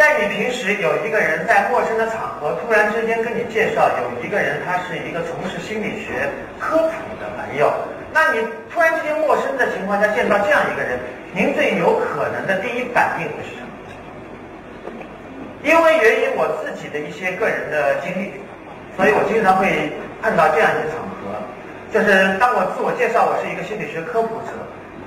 在你平时有一个人在陌生的场合突然之间跟你介绍有一个人他是一个从事心理学科普的朋友，那你突然之间陌生的情况下见到这样一个人，您最有可能的第一反应会是什么？因为源于我自己的一些个人的经历，所以我经常会碰到这样一个场合，就是当我自我介绍我是一个心理学科普者，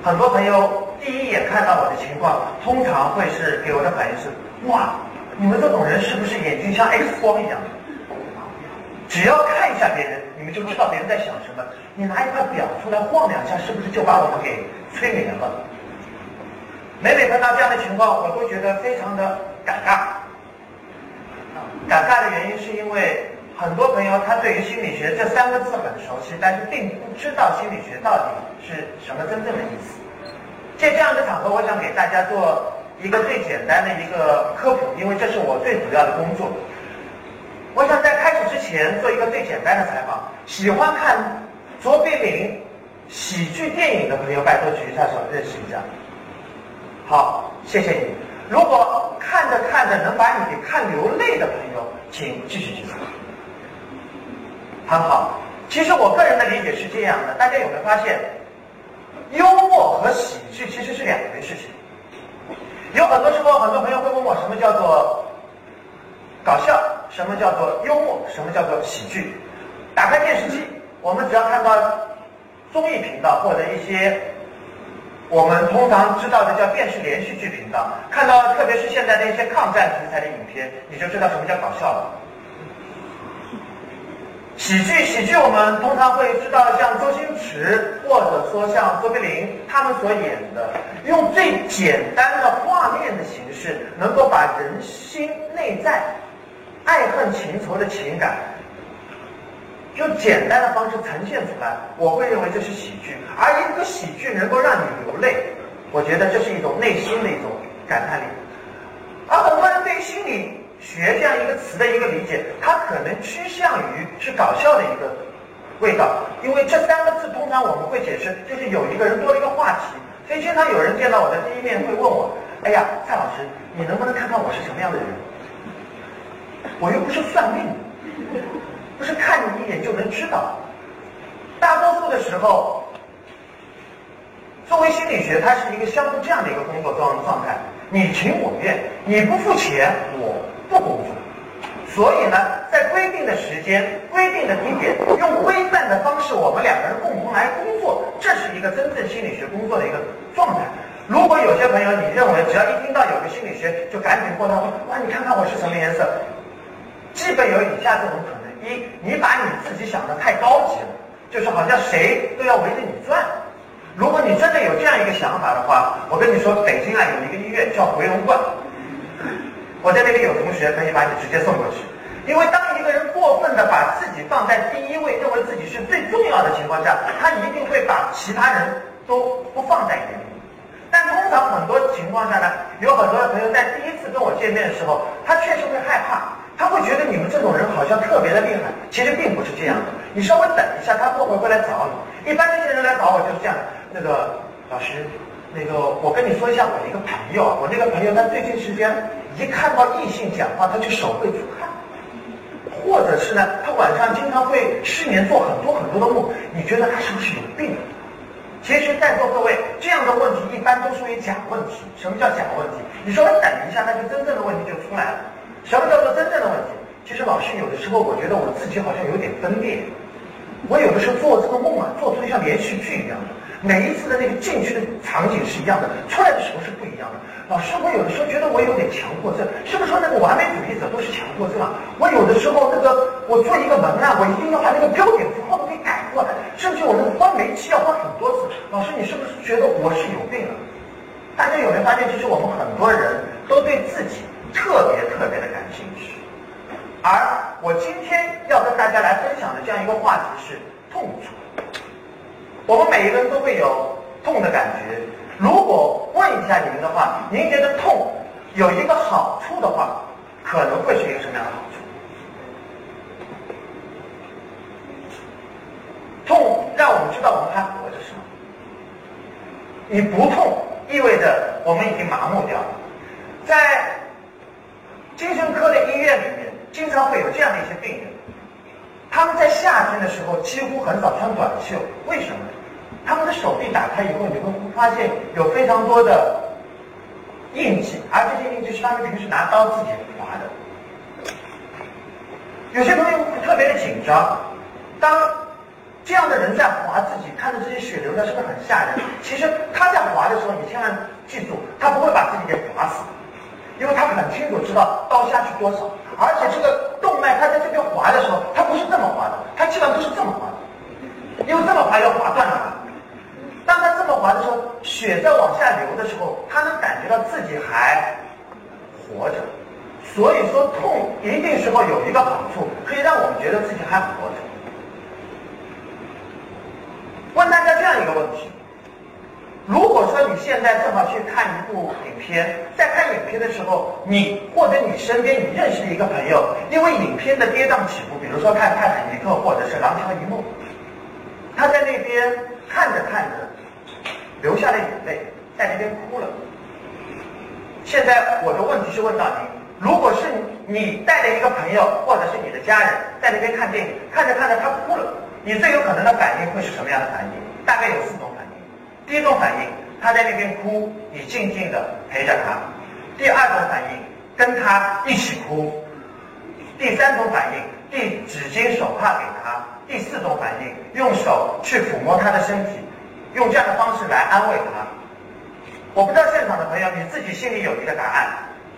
很多朋友第一眼看到我的情况，通常会是给我的反应是：哇，你们这种人是不是眼睛像 X 光一样？只要看一下别人，你们就知道别人在想什么。你拿一块表出来晃两下，是不是就把我们给催眠了？每每碰到这样的情况，我都觉得非常的尴尬。尴尬的原因是因为很多朋友他对于心理学这三个字很熟悉，但是并不知道心理学到底是什么真正的意思。借这样的场合，我想给大家做一个最简单的一个科普，因为这是我最主要的工作。我想在开始之前做一个最简单的采访。喜欢看卓别林喜剧电影的朋友，拜托举一下手，认识一下。好，谢谢你。如果看着看着能把你给看流泪的朋友，请继续举手。很好，其实我个人的理解是这样的，大家有没有发现，幽默和喜剧其实是两回事情。有很多时候，很多朋友会问我，什么叫做搞笑？什么叫做幽默？什么叫做喜剧？打开电视机，我们只要看到综艺频道或者一些。我们通常知道的叫电视连续剧频道，看到特别是现在的一些抗战题材的影片，你就知道什么叫搞笑了。喜剧，喜剧我们通常会知道像周星驰或者说像卓别林他们所演的，用最简单的画面的形式，能够把人心内在爱恨情仇的情感。用简单的方式呈现出来，我会认为这是喜剧。而一个喜剧能够让你流泪，我觉得这是一种内心的一种感叹力。而很多人对心理学这样一个词的一个理解，它可能趋向于是搞笑的一个味道，因为这三个字通常我们会解释，就是有一个人多了一个话题。所以经常有人见到我的第一面会问我：“哎呀，蔡老师，你能不能看看我是什么样的人？我又不是算命。”不是看你一眼就能知道，大多数的时候，作为心理学，它是一个相互这样的一个工作状状态，你情我愿，你不付钱，我不工作。所以呢，在规定的时间、规定的地点，用规范的方式，我们两个人共同来工作，这是一个真正心理学工作的一个状态。如果有些朋友你认为只要一听到有个心理学，就赶紧过来问，哇，你看看我是什么颜色，基本有以下这种可能。一，你把你自己想的太高级了，就是好像谁都要围着你转。如果你真的有这样一个想法的话，我跟你说，北京啊有一个医院叫回龙观，我在那边有同学可以把你直接送过去。因为当一个人过分的把自己放在第一位，认为自己是最重要的情况下，他一定会把其他人都不放在眼里。但通常很多情况下呢，有很多的朋友在第一次跟我见面的时候，他确实会害怕。他会觉得你们这种人好像特别的厉害，其实并不是这样的。你稍微等一下，他过会会来找你。一般这些人来找我就是这样的。那个老师，那个我跟你说一下我一个朋友，我那个朋友他最近时间一看到异性讲话，他就手会出汗，或者是呢，他晚上经常会失眠，做很多很多的梦。你觉得他是不是有病？其实，在座各位这样的问题一般都属于假问题。什么叫假问题？你稍微等一下，那就真正的问题就出来了。什么叫做真正的问题？其实老师有的时候，我觉得我自己好像有点分裂。我有的时候做这个梦啊，做出像连续剧一样的，每一次的那个进去的场景是一样的，出来的时候是不一样的。老师，我有的时候觉得我有点强迫症，是不是说那个完美主义者都是强迫症啊？我有的时候那个我做一个文案，我一定要把那个标点符号都给改过来，甚至我那个换煤气要换很多次。老师，你是不是觉得我是有病了？大家有没有发现，其实我们很多人都对自己。特别特别的感兴趣，而我今天要跟大家来分享的这样一个话题是痛楚。我们每一个人都会有痛的感觉。如果问一下你们的话，您觉得痛有一个好处的话，可能会是一个什么样的好处？痛让我们知道我们还活着，是吗？你不痛，意味着我们已经麻木掉了。在精神科的医院里面经常会有这样的一些病人，他们在夏天的时候几乎很少穿短袖，为什么？他们的手臂打开以后，你会发现有非常多的印记，而这些印记是他们平时拿刀自己划的。有些同学会特别的紧张，当这样的人在划自己，看着这些血流的是不是很吓人？其实他在划的时候，你千万记住，他不会把自己给划死，因为他很清楚知道刀下去多少，而且这个动脉他在这边划的时候，他不是这么划的，他基本上都是这么划的，因为这么划要划断了。当他这么滑的时候，血在往下流的时候，他能感觉到自己还活着。所以说，痛一定时候有一个好处，可以让我们觉得自己还活着。问大家这样一个问题：你现在正好去看一部影片，在看影片的时候，你或者你身边你认识的一个朋友，因为影片的跌宕起伏，比如说看《泰坦尼克》或者是《廊桥遗梦》，他在那边看着看着。流下了眼泪，在那边哭了。现在我的问题是问到您：如果是你带着一个朋友或者是你的家人在那边看电影，看着看着他哭了，你最有可能的反应会是什么样的反应？大概有四种反应。第一种反应，他在那边哭，你静静的陪着他；第二种反应，跟他一起哭；第三种反应，递纸巾手帕给他；第四种反应，用手去抚摸他的身体。用这样的方式来安慰他，我不知道现场的朋友你自己心里有一个答案。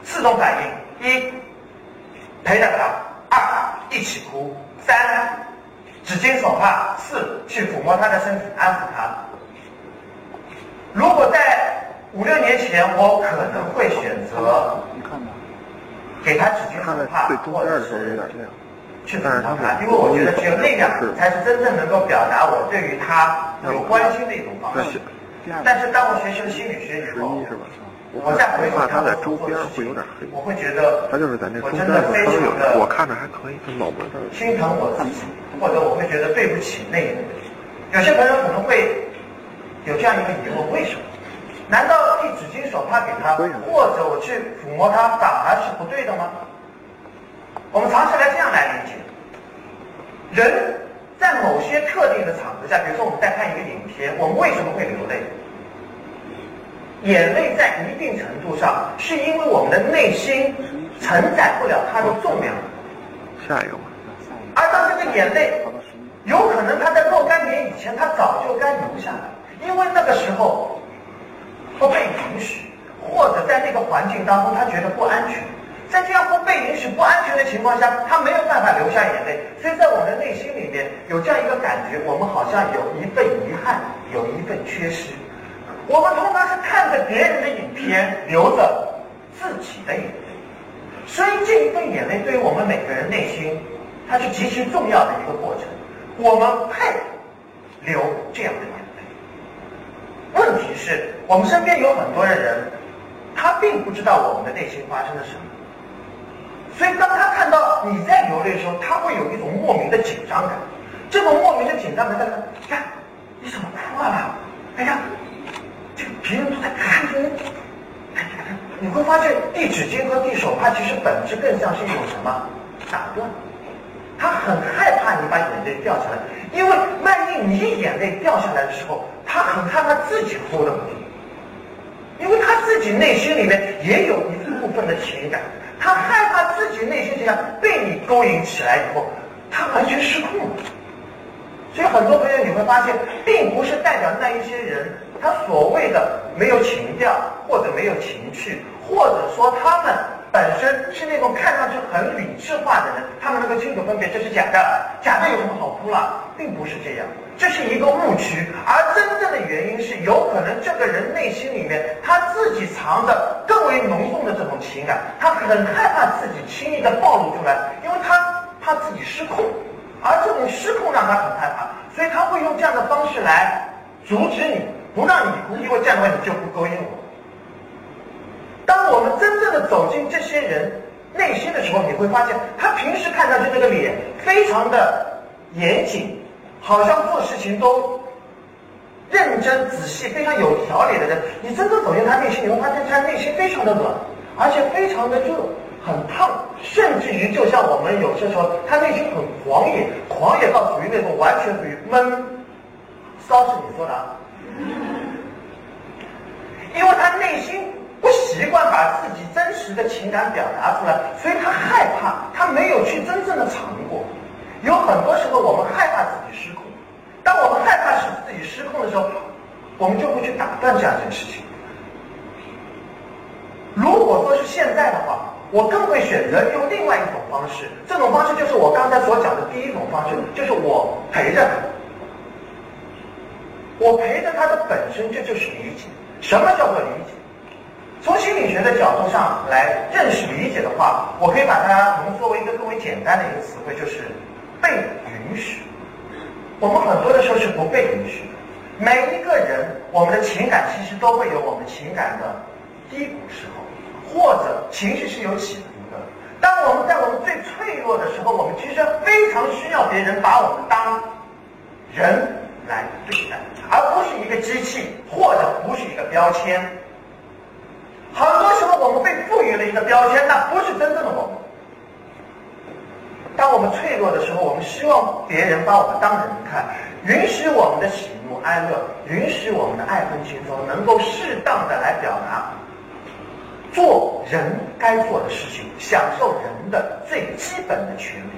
四种反应：一，陪着他；二，一起哭；三，纸巾手帕；四，去抚摸他的身体，安抚他。如果在五六年前，我可能会选择给他纸巾手帕，或者是。去抚摸他，因为我觉得只有那样才是真正能够表达我对于他有关心的一种方式。但是当我学习了心理学以后，我再回看他的周边会有点黑，我会觉得他就是在那中间的非常的，我看着还可以，脑门儿心疼我自己，或者我会觉得对不起那个人。有些朋友可能会有这样一个疑问：为什么？难道递纸巾手帕给他，或者我去抚摸他，反而是不对的吗？我们尝试来这样来理解：人在某些特定的场合下，比如说我们在看一个影片，我们为什么会流泪？眼泪在一定程度上是因为我们的内心承载不了它的重量。下一个。而当这个眼泪有可能它在若干年以前，它早就该流下来，因为那个时候不被允许，或者在那个环境当中，他觉得不安全。在这样不被允许、不安全的情况下，他没有办法流下眼泪，所以在我们的内心里面有这样一个感觉：我们好像有一份遗憾，有一份缺失。我们通常是看着别人的影片，流着自己的眼泪，所以这一份眼泪对于我们每个人内心，它是极其重要的一个过程。我们配流这样的。问题是我们身边有很多的人，他并不知道我们的内心发生了什么。所以，当他看到你在流泪的时候，他会有一种莫名的紧张感。这种莫名的紧张感，在看，你看，你怎么哭了？哎呀，这个别人都在看着你。看，你会发现递纸巾和递手帕其实本质更像是一种什么？打断。他很害怕你把眼泪掉下来，因为万一你眼泪掉下来的时候，他很害怕自己 hold 不住，因为他自己内心里面也有一部分的情感。他害怕自己内心情感被你勾引起来以后，他完全失控了。所以很多朋友你会发现，并不是代表那一些人，他所谓的没有情调或者没有情趣，或者说他们本身是那种看上去很理智化的人，他们能够清楚分别这是假的，假的有什么好哭了，并不是这样。这是一个误区，而真正的原因是，有可能这个人内心里面他自己藏着更为浓重的这种情感，他很害怕自己轻易的暴露出来，因为他怕自己失控，而这种失控让他很害怕，所以他会用这样的方式来阻止你，不让你，因为这样的话你就不勾引我。当我们真正的走进这些人内心的时候，你会发现，他平时看上去那个脸非常的严谨。好像做事情都认真仔细、非常有条理的人，你真正走进他内心，你会发现他内心非常的暖，而且非常的热，很烫，甚至于就像我们有些时候，他内心很狂野，狂野到属于那种完全属于闷骚，是你说的啊？因为他内心不习惯把自己真实的情感表达出来，所以他害怕，他没有去真正的尝过。有很多时候，我们害怕自己失控。当我们害怕使自己失控的时候，我们就会去打断这样一件事情。如果说是现在的话，我更会选择用另外一种方式。这种方式就是我刚才所讲的第一种方式，就是我陪着。我陪着他的本身，这就是理解。什么叫做理解？从心理学的角度上来认识理解的话，我可以把它浓缩为一个更为简单的一个词汇，就是被允许。我们很多的时候是不被允许的。每一个人，我们的情感其实都会有我们情感的低谷时候，或者情绪是有起伏的。当我们在我们最脆弱的时候，我们其实非常需要别人把我们当人来对待，而不是一个机器，或者不是一个标签。很多时候，我们被赋予了一个标签，那不是真正的我们。当我们脆弱的时候，我们希望别人把我们当人看，允许我们的喜哀乐，允许我们的爱恨情仇，能够适当的来表达，做人该做的事情，享受人的最基本的权利。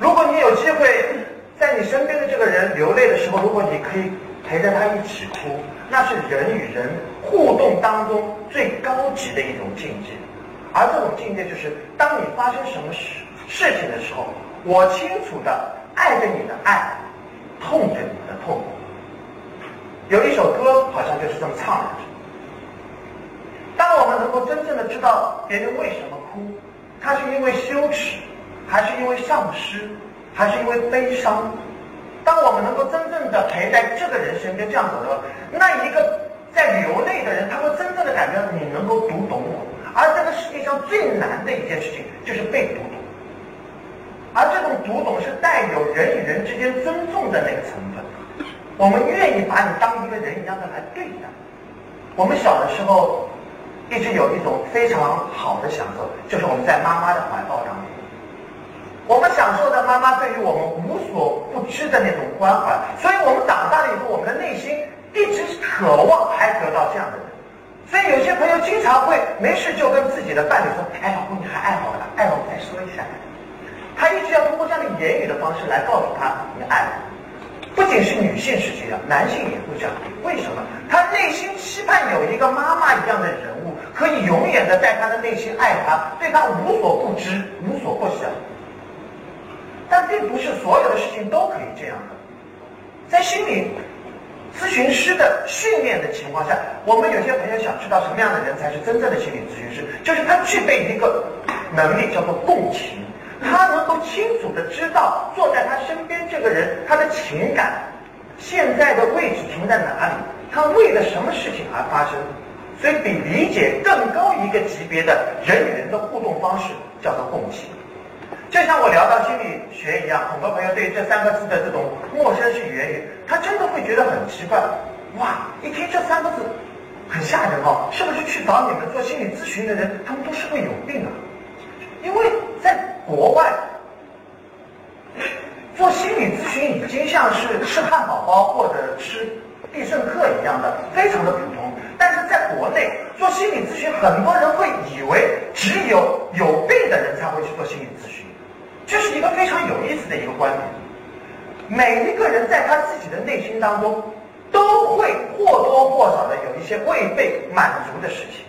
如果你有机会在你身边的这个人流泪的时候，如果你可以陪着他一起哭，那是人与人互动当中最高级的一种境界。而这种境界就是，当你发生什么事事情的时候，我清楚的爱着你的爱，痛着你的痛。有一首歌好像就是这么唱的。当我们能够真正的知道别人为什么哭，他是因为羞耻，还是因为丧失，还是因为悲伤？当我们能够真正的陪在这个人身边这样走的，那一个在流泪的人，他会真正的感觉到你能够读懂我。而这个世界上最难的一件事情就是被读，而这种读懂是带有人与人之间尊重的那个成分。我们愿意把你当一个人一样的来对待。我们小的时候一直有一种非常好的享受，就是我们在妈妈的怀抱当中，我们享受着妈妈对于我们无所不知的那种关怀，所以我们长大了以后，我们的内心一直渴望还得到这样的人。所以有些朋友经常会没事就跟自己的伴侣说：“哎，老公你还爱我吧？爱我再说一下。”他一直要通过这样的言语的方式来告诉他你爱我。不仅是女性是这样，男性也会这样。为什么？他内心期盼有一个妈妈一样的人物，可以永远的在他的内心爱他，对他无所不知、无所不晓。但并不是所有的事情都可以这样的，在心理。咨询师的训练的情况下，我们有些朋友想知道什么样的人才是真正的心理咨询师，就是他具备一个能力，叫做共情，他能够清楚的知道坐在他身边这个人他的情感现在的位置停在哪里，他为了什么事情而发生，所以比理解更高一个级别的人与人的互动方式叫做共情。就像我聊到心理学一样，很多朋友对于这三个字的这种陌生式语言，他真的会觉得很奇怪。哇，一听这三个字，很吓人哦，是不是去找你们做心理咨询的人，他们都是会有病的？因为在国外，做心理咨询已经像是吃汉堡包或者吃必胜客一样的，非常的普通。但是在国内做心理咨询，很多人会以为只有有病的人才会去做心理咨询。这是一个非常有意思的一个观点。每一个人在他自己的内心当中，都会或多或少的有一些未被满足的事情。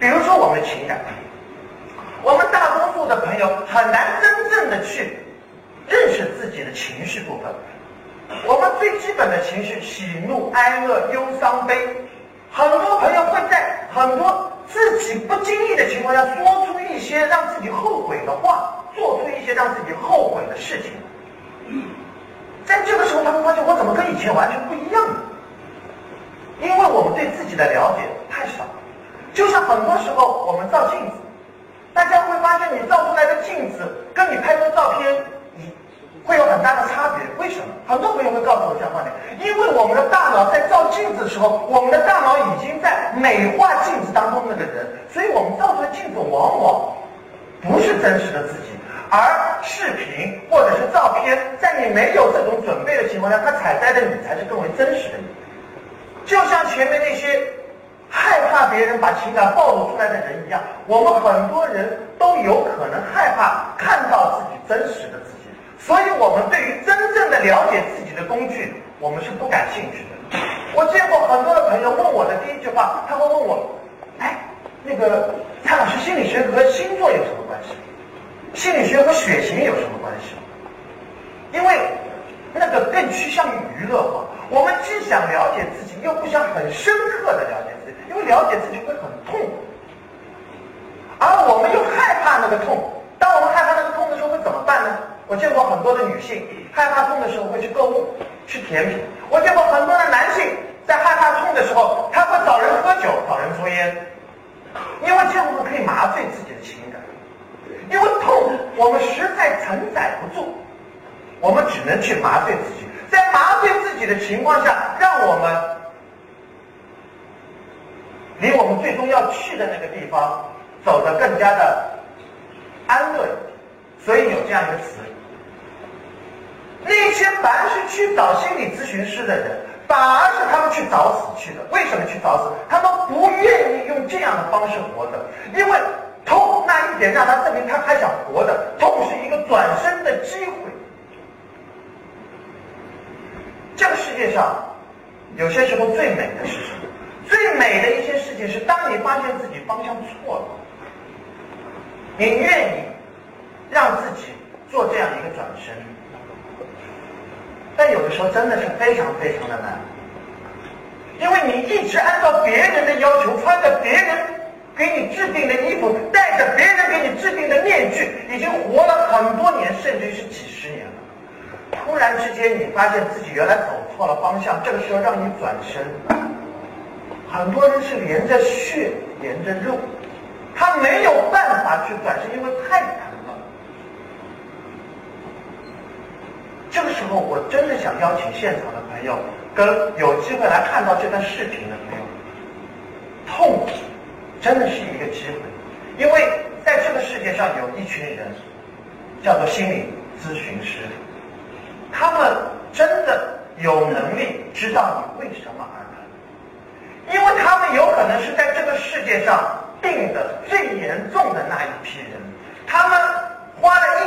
比如说我们的情感，我们大多数的朋友很难真正的去认识自己的情绪部分。我们最基本的情绪，喜怒哀乐忧伤悲，很多朋友会在很多自己不经意的情况下，说出一些让自己后悔的话。做出一些让自己后悔的事情，在这个时候，他们发现我怎么跟以前完全不一样了？因为我们对自己的了解太少。就像很多时候我们照镜子，大家会发现你照出来的镜子跟你拍的照片，会有很大的差别。为什么？很多朋友会告诉我这样观点，因为我们的大脑在照镜子的时候，我们的大脑已经在美化镜子当中那个人，所以我们照出来镜子往往不是真实的自己。而视频或者是照片，在你没有这种准备的情况下，它采摘的你才是更为真实的你。就像前面那些害怕别人把情感暴露出来的人一样，我们很多人都有可能害怕看到自己真实的自己，所以我们对于真正的了解自己的工具，我们是不感兴趣的。我见过很多的朋友问我的第一句话，他会问我：“哎，那个蔡老师，心理学和星座有什么关系？”心理学和血型有什么关系？因为那个更趋向于娱乐化。我们既想了解自己，又不想很深刻的了解自己，因为了解自己会很痛，而我们又害怕那个痛。当我们害怕那个痛的时候，会怎么办呢？我见过很多的女性害怕痛的时候会去购物、吃甜品。我见过很多的男性在害怕痛的时候，他会找人喝酒、找人抽烟，因为这样子可以麻醉自己的情感。因为痛，我们实在承载不住，我们只能去麻醉自己。在麻醉自己的情况下，让我们离我们最终要去的那个地方走得更加的安乐。所以有这样一个词：那些凡是去找心理咨询师的人，反而是他们去找死去的。为什么去找死？他们不愿意用这样的方式活着，因为。痛那一点让他证明他还想活着，痛是一个转身的机会。这个世界上有些时候最美的是什么？最美的一些事情是当你发现自己方向错了，你愿意让自己做这样一个转身。但有的时候真的是非常非常的难，因为你一直按照别人的要求穿着别人。给你制定的衣服，戴着别人给你制定的面具，已经活了很多年，甚至于是几十年了。突然之间，你发现自己原来走错了方向，这个时候让你转身，很多人是连着血连着肉，他没有办法去转身，因为太难疼了。这个我真的想邀请现场的朋友，跟有机会来看到这段视频的朋友，痛苦。真的是一个机会，因为在这个世界上有一群人，叫做心理咨询师，他们真的有能力知道你为什么而来，因为他们有可能是在这个世界上病的最严重的那一批人，他们花了、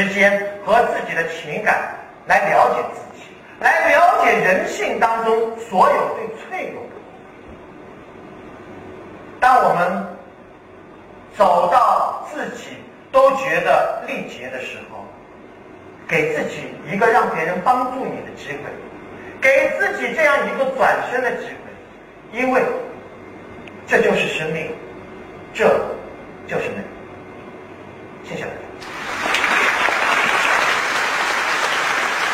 时间和自己的情感来了解自己，来了解人性当中所有最脆弱的。当我们走到自己都觉得力竭的时候，给自己一个让别人帮助你的机会，给自己这样一个转身的机会，因为这就是生命，这就是美。谢谢大家。